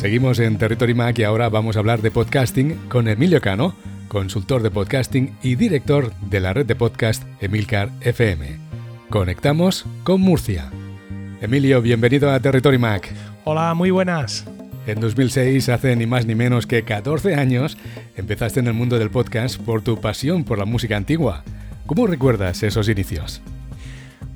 Seguimos en Territory Mac y ahora vamos a hablar de podcasting con Emilio Cano, consultor de podcasting y director de la red de podcast Emilcar FM. Conectamos con Murcia. Emilio, bienvenido a Territory Mac. Hola, muy buenas. En 2006, hace ni más ni menos que 14 años, empezaste en el mundo del podcast por tu pasión por la música antigua. ¿Cómo recuerdas esos inicios?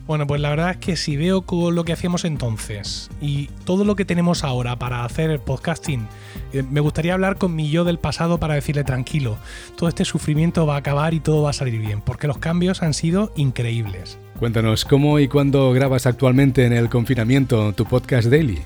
Bueno, pues la verdad es que si veo lo que hacíamos entonces y todo lo que tenemos ahora para hacer el podcasting, eh, me gustaría hablar con mi yo del pasado para decirle tranquilo, todo este sufrimiento va a acabar y todo va a salir bien, porque los cambios han sido increíbles. Cuéntanos, ¿cómo y cuándo grabas actualmente en el confinamiento tu podcast daily?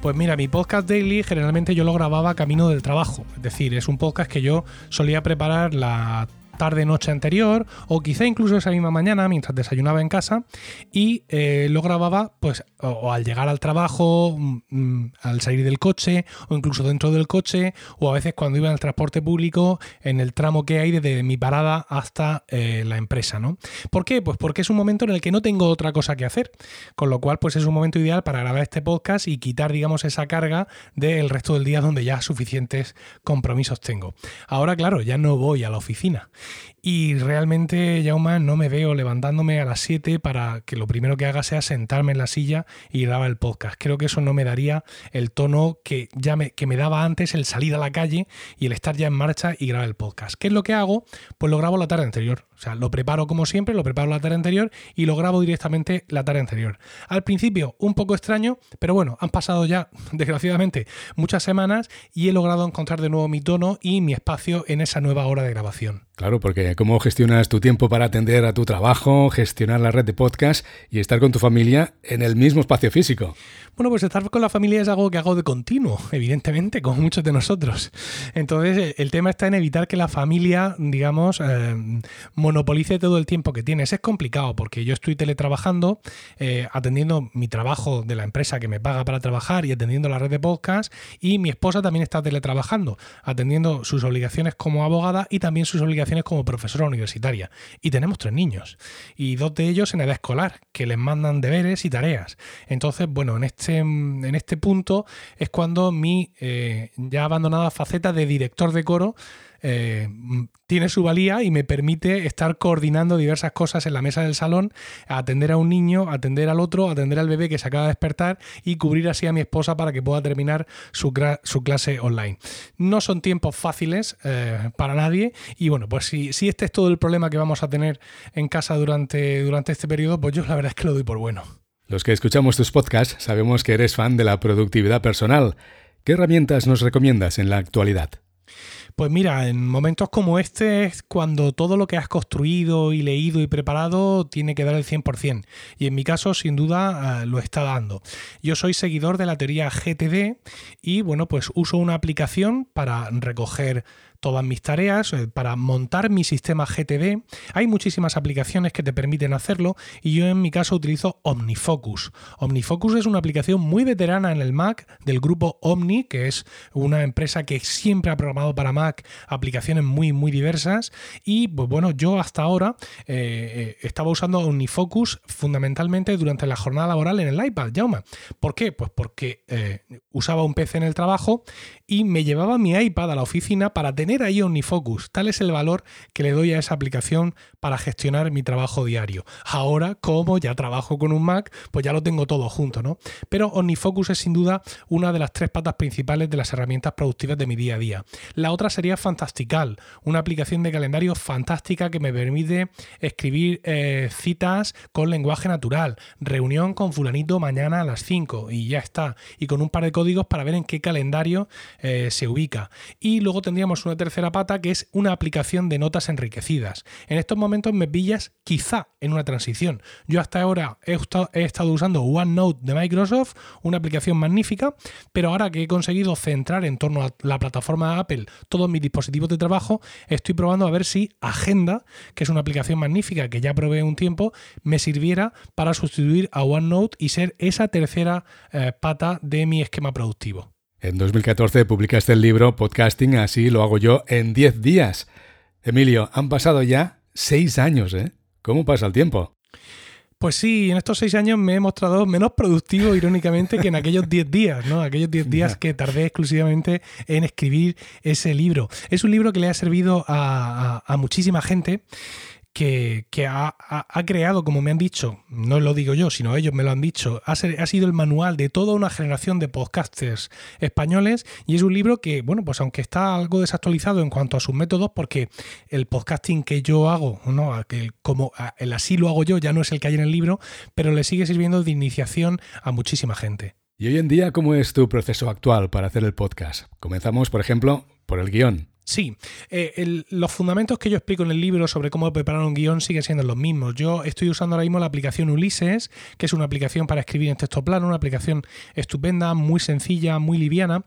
Pues mira, mi podcast daily generalmente yo lo grababa camino del trabajo. Es decir, es un podcast que yo solía preparar la tarde noche anterior o quizá incluso esa misma mañana mientras desayunaba en casa y eh, lo grababa pues o, al llegar al trabajo, mm, mm, al salir del coche o incluso dentro del coche o a veces cuando iba en el transporte público en el tramo que hay desde mi parada hasta eh, la empresa, ¿no? ¿Por qué? Pues porque es un momento en el que no tengo otra cosa que hacer, con lo cual pues es un momento ideal para grabar este podcast y quitar digamos esa carga del resto del día donde ya suficientes compromisos tengo. Ahora claro, ya no voy a la oficina y realmente, Jauma, no me veo levantándome a las 7 para que lo primero que haga sea sentarme en la silla y grabar el podcast. Creo que eso no me daría el tono que, ya me, que me daba antes el salir a la calle y el estar ya en marcha y grabar el podcast. ¿Qué es lo que hago? Pues lo grabo la tarde anterior. O sea, lo preparo como siempre, lo preparo la tarde anterior y lo grabo directamente la tarde anterior. Al principio, un poco extraño, pero bueno, han pasado ya, desgraciadamente, muchas semanas y he logrado encontrar de nuevo mi tono y mi espacio en esa nueva hora de grabación. Claro, porque ¿cómo gestionas tu tiempo para atender a tu trabajo, gestionar la red de podcast y estar con tu familia en el mismo espacio físico? Bueno, pues estar con la familia es algo que hago de continuo, evidentemente, como muchos de nosotros. Entonces, el tema está en evitar que la familia, digamos, eh, monopolice todo el tiempo que tienes. Es complicado porque yo estoy teletrabajando, eh, atendiendo mi trabajo de la empresa que me paga para trabajar y atendiendo la red de podcast, y mi esposa también está teletrabajando, atendiendo sus obligaciones como abogada y también sus obligaciones como profesora universitaria. Y tenemos tres niños, y dos de ellos en edad escolar, que les mandan deberes y tareas. Entonces, bueno, en este este, en este punto es cuando mi eh, ya abandonada faceta de director de coro eh, tiene su valía y me permite estar coordinando diversas cosas en la mesa del salón, atender a un niño, atender al otro, atender al bebé que se acaba de despertar y cubrir así a mi esposa para que pueda terminar su, clase online. No son tiempos fáciles eh, para nadie y bueno, pues si, si este es todo el problema que vamos a tener en casa durante, durante este periodo, pues yo la verdad es que lo doy por bueno. Los que escuchamos tus podcasts sabemos que eres fan de la productividad personal. ¿Qué herramientas nos recomiendas en la actualidad? Pues mira, en momentos como este es cuando todo lo que has construido y leído y preparado tiene que dar el 100%. Y en mi caso, sin duda, eh, lo está dando. Yo soy seguidor de la teoría GTD y bueno, pues uso una aplicación para recoger todas mis tareas, eh, para montar mi sistema GTD. Hay muchísimas aplicaciones que te permiten hacerlo y yo en mi caso utilizo OmniFocus. OmniFocus es una aplicación muy veterana en el Mac del grupo Omni, que es una empresa que siempre ha programado para Mac aplicaciones muy, muy diversas. Y pues bueno, yo hasta ahora eh, eh, estaba usando OmniFocus fundamentalmente durante la jornada laboral en el iPad, Jauma. ¿Por qué? Pues porque usaba un PC en el trabajo y me llevaba mi iPad a la oficina para tener ahí OmniFocus. Tal es el valor que le doy a esa aplicación para gestionar mi trabajo diario. Ahora, como ya trabajo con un Mac, pues ya lo tengo todo junto, ¿no? Pero OmniFocus es sin duda una de las tres patas principales de las herramientas productivas de mi día a día. La otra sería Fantastical, una aplicación de calendario fantástica que me permite escribir eh, citas con lenguaje natural, reunión con fulanito mañana a las 5 y ya está. Y con un par de códigos para ver en qué calendario eh, se ubica. Y luego tendríamos una tercera pata que es una aplicación de notas enriquecidas. En estos momentos me pillas quizá en una transición. Yo hasta ahora he, estado usando OneNote de Microsoft, una aplicación magnífica, pero ahora que he conseguido centrar en torno a la plataforma de Apple todos mis dispositivos de trabajo, estoy probando a ver si Agenda, que es una aplicación magnífica que ya probé un tiempo, me sirviera para sustituir a OneNote y ser esa tercera eh, pata de mi esquema productivo. En 2014 publicaste el libro Podcasting, así lo hago yo en 10 días. Emilio, han pasado ya 6 años, ¿eh? ¿Cómo pasa el tiempo? Pues sí, en estos seis años me he mostrado menos productivo, irónicamente, que en aquellos diez días, ¿no? Aquellos diez días que tardé exclusivamente en escribir ese libro. Es un libro que le ha servido a, a muchísima gente que, ha, creado, como me han dicho, no lo digo yo, sino ellos me lo han dicho, ha, sido el manual de toda una generación de podcasters españoles y es un libro que, bueno, pues aunque está algo desactualizado en cuanto a sus métodos, porque el podcasting que yo hago, ¿no? como el así lo hago yo, ya no es el que hay en el libro, pero le sigue sirviendo de iniciación a muchísima gente. Y hoy en día, ¿cómo es tu proceso actual para hacer el podcast? Comenzamos, por ejemplo, por el guion. Sí, eh, los fundamentos que yo explico en el libro sobre cómo preparar un guion siguen siendo los mismos. Yo estoy usando ahora mismo la aplicación Ulises, que es una aplicación para escribir en texto plano, una aplicación estupenda, muy sencilla, muy liviana.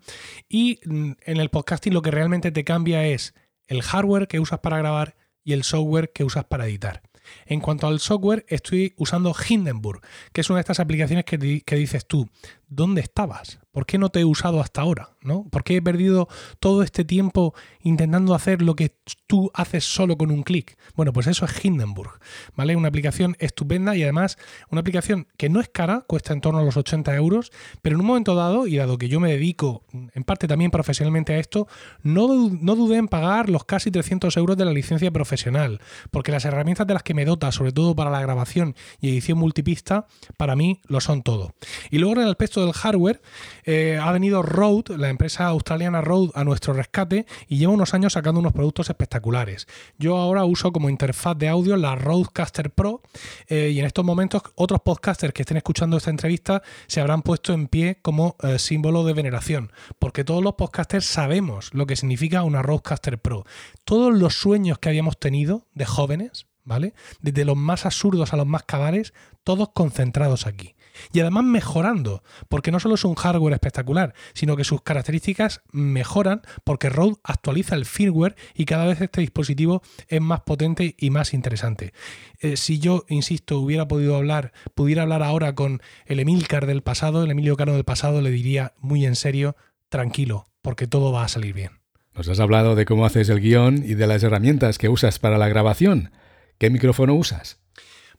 Y mm, en el podcasting lo que realmente te cambia es el hardware que usas para grabar y el software que usas para editar. En cuanto al software, estoy usando Hindenburg, que es una de estas aplicaciones que, que dices tú, ¿dónde estabas? ¿Por qué no te he usado hasta ahora? ¿no? ¿Por qué he perdido todo este tiempo intentando hacer lo que tú haces solo con un clic? Bueno, pues eso es Hindenburg, ¿vale? Una aplicación estupenda y además una aplicación que no es cara, cuesta en torno a los 80 euros, pero en un momento dado, y dado que yo me dedico en parte también profesionalmente a esto, no, no dudé en pagar los casi 300 euros de la licencia profesional, porque las herramientas de las que me dota, sobre todo para la grabación y edición multipista, para mí lo son todo. Y luego en el aspecto del hardware, eh, ha venido Rode, la empresa australiana Rode, a nuestro rescate y lleva unos años sacando unos productos espectaculares. Yo ahora uso como interfaz de audio la Rodecaster Pro eh, y en estos momentos otros podcasters que estén escuchando esta entrevista se habrán puesto en pie como eh, símbolo de veneración, porque todos los podcasters sabemos lo que significa una Rodecaster Pro. Todos los sueños que habíamos tenido de jóvenes, ¿vale? Desde los más absurdos a los más cabales, todos concentrados aquí y además mejorando, porque no solo es un hardware espectacular, sino que sus características mejoran porque Rode actualiza el firmware y cada vez este dispositivo es más potente y más interesante. Eh, si yo, insisto, hubiera podido hablar, pudiera hablar ahora con el Emilcar del pasado, el Emilio Cano del pasado, le diría muy en serio, tranquilo, porque todo va a salir bien. Nos has hablado de cómo haces el guion y de las herramientas que usas para la grabación. ¿Qué micrófono usas?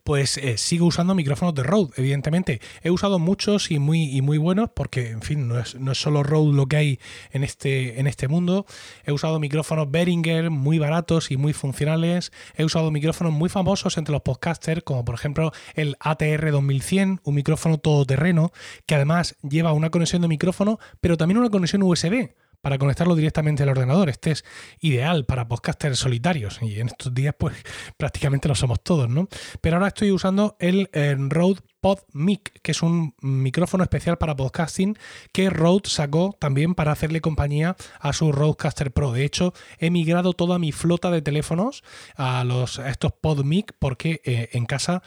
Pues eh, sigo usando micrófonos de Rode, evidentemente. He usado muchos y muy, y muy buenos, porque, en fin, no es, no es solo Rode lo que hay en este, en este mundo. He usado micrófonos Behringer muy baratos y muy funcionales. He usado micrófonos muy famosos entre los podcasters, como por ejemplo el ATR 2100, un micrófono todoterreno, que además lleva una conexión de micrófono, pero también una conexión USB para conectarlo directamente al ordenador. Este es ideal para podcasters solitarios y en estos días pues prácticamente lo somos todos, ¿no? Pero ahora estoy usando el eh, Rode PodMic, que es un micrófono especial para podcasting que Rode sacó también para hacerle compañía a su Rodecaster Pro. De hecho, he migrado toda mi flota de teléfonos a, los, estos PodMic porque eh, en casa,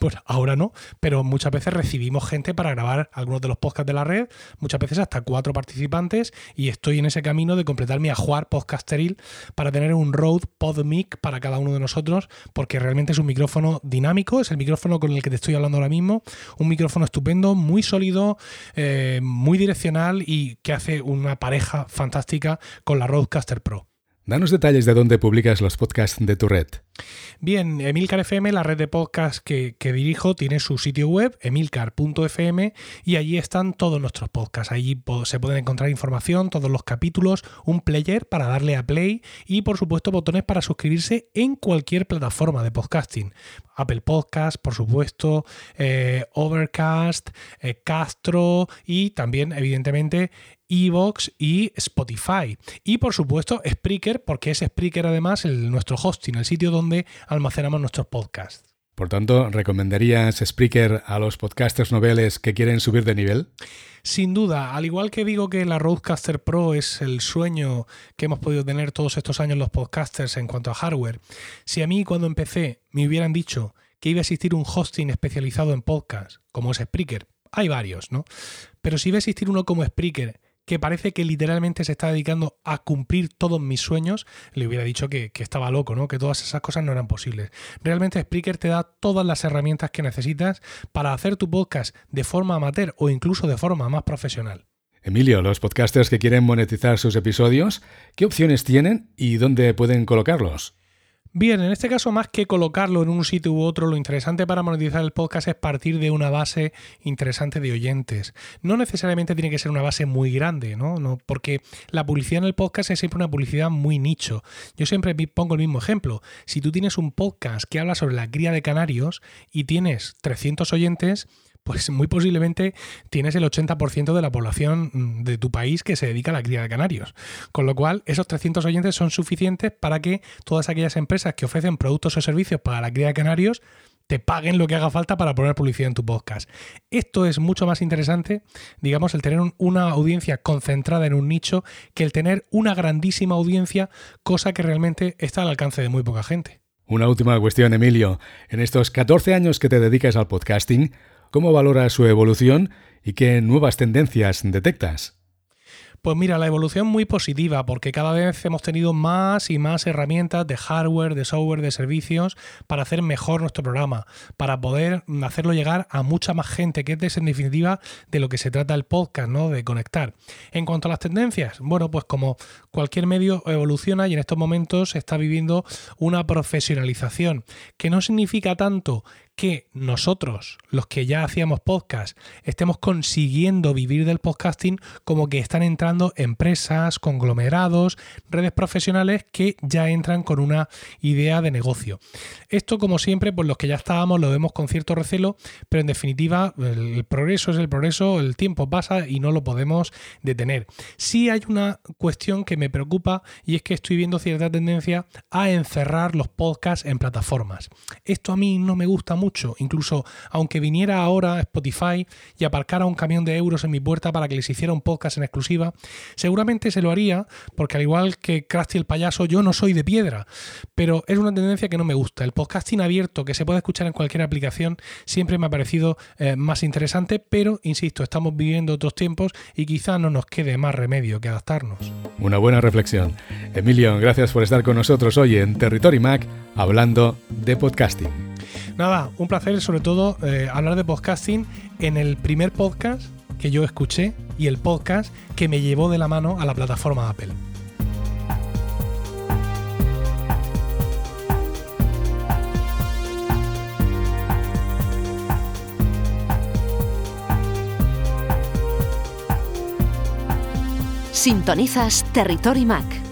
pues ahora no, pero muchas veces recibimos gente para grabar algunos de los podcasts de la red, muchas veces hasta cuatro participantes y estoy en ese camino de completar mi ajuar podcasteril para tener un Rode PodMic para cada uno de nosotros porque realmente es un micrófono dinámico, es el micrófono con el que te estoy hablando ahora mismo un micrófono estupendo, muy sólido, eh, muy direccional y que hace una pareja fantástica con la Rodecaster Pro. Danos detalles de dónde publicas los podcasts de tu red. Bien, Emilcar FM, la red de podcast que, dirijo, tiene su sitio web, emilcar.fm, y allí están todos nuestros podcasts. Allí se pueden encontrar información, todos los capítulos, un player para darle a play y, por supuesto, botones para suscribirse en cualquier plataforma de podcasting. Apple Podcast, por supuesto, eh, Overcast, eh, Castro y también, evidentemente, Evox y Spotify. Y por supuesto Spreaker, porque es Spreaker además el, nuestro hosting, el sitio donde almacenamos nuestros podcasts. Por tanto, ¿recomendarías Spreaker a los podcasters noveles que quieren subir de nivel? Sin duda, al igual que digo que la Rodecaster Pro es el sueño que hemos podido tener todos estos años los podcasters en cuanto a hardware, si a mí cuando empecé me hubieran dicho que iba a existir un hosting especializado en podcast, como es Spreaker, hay varios, ¿no? Pero si iba a existir uno como Spreaker que parece que literalmente se está dedicando a cumplir todos mis sueños, le hubiera dicho que, estaba loco, ¿no? Que todas esas cosas no eran posibles. Realmente Spreaker te da todas las herramientas que necesitas para hacer tu podcast de forma amateur o incluso de forma más profesional. Emilio, los podcasters que quieren monetizar sus episodios, ¿qué opciones tienen y dónde pueden colocarlos? Bien, en este caso, más que colocarlo en un sitio u otro, lo interesante para monetizar el podcast es partir de una base interesante de oyentes. No necesariamente tiene que ser una base muy grande, ¿no? porque la publicidad en el podcast es siempre una publicidad muy nicho. Yo siempre pongo el mismo ejemplo. Si tú tienes un podcast que habla sobre la cría de canarios y tienes 300 oyentes, pues muy posiblemente tienes el 80% de la población mm, de tu país que se dedica a la cría de canarios. Con lo cual, esos 300 oyentes son suficientes para que todas aquellas empresas que ofrecen productos o servicios para la cría de canarios te paguen lo que haga falta para poner publicidad en tu podcast. Esto es mucho más interesante, digamos, el tener una audiencia concentrada en un nicho que el tener una grandísima audiencia, cosa que realmente está al alcance de muy poca gente. Una última cuestión, Emilio. En estos 14 años que te dedicas al podcasting, ¿Cómo valoras su evolución y qué nuevas tendencias detectas? Pues mira, la evolución muy positiva porque cada vez hemos tenido más y más herramientas de hardware, de software, de servicios para hacer mejor nuestro programa, para poder hacerlo llegar a mucha más gente, que es en definitiva de lo que se trata el podcast, ¿no? De conectar. En cuanto a las tendencias, bueno, pues como cualquier medio evoluciona y en estos momentos se está viviendo una profesionalización, que no significa tanto que nosotros, los que ya hacíamos podcast, estemos consiguiendo vivir del podcasting como que están entrando empresas, conglomerados, redes profesionales que ya entran con una idea de negocio. Esto, como siempre, pues los que ya estábamos lo vemos con cierto recelo, pero en definitiva el progreso es el progreso, el tiempo pasa y no lo podemos detener. Sí hay una cuestión que me preocupa y es que estoy viendo cierta tendencia a encerrar los podcasts en plataformas. Esto a mí no me gusta mucho Incluso aunque viniera ahora Spotify y aparcara un camión de euros en mi puerta para que les hiciera un podcast en exclusiva, seguramente se lo haría porque al igual que Krusty el payaso, yo no soy de piedra. Pero es una tendencia que no me gusta. El podcasting abierto que se puede escuchar en cualquier aplicación siempre me ha parecido eh, más interesante, pero insisto, estamos viviendo otros tiempos y quizá no nos quede más remedio que adaptarnos. Una buena reflexión. Emilio, gracias por estar con nosotros hoy en Territory Mac hablando de podcasting. Nada, un placer sobre todo eh, hablar de podcasting en el primer podcast que yo escuché y el podcast que me llevó de la mano a la plataforma Apple. Sintonizas Territory Mac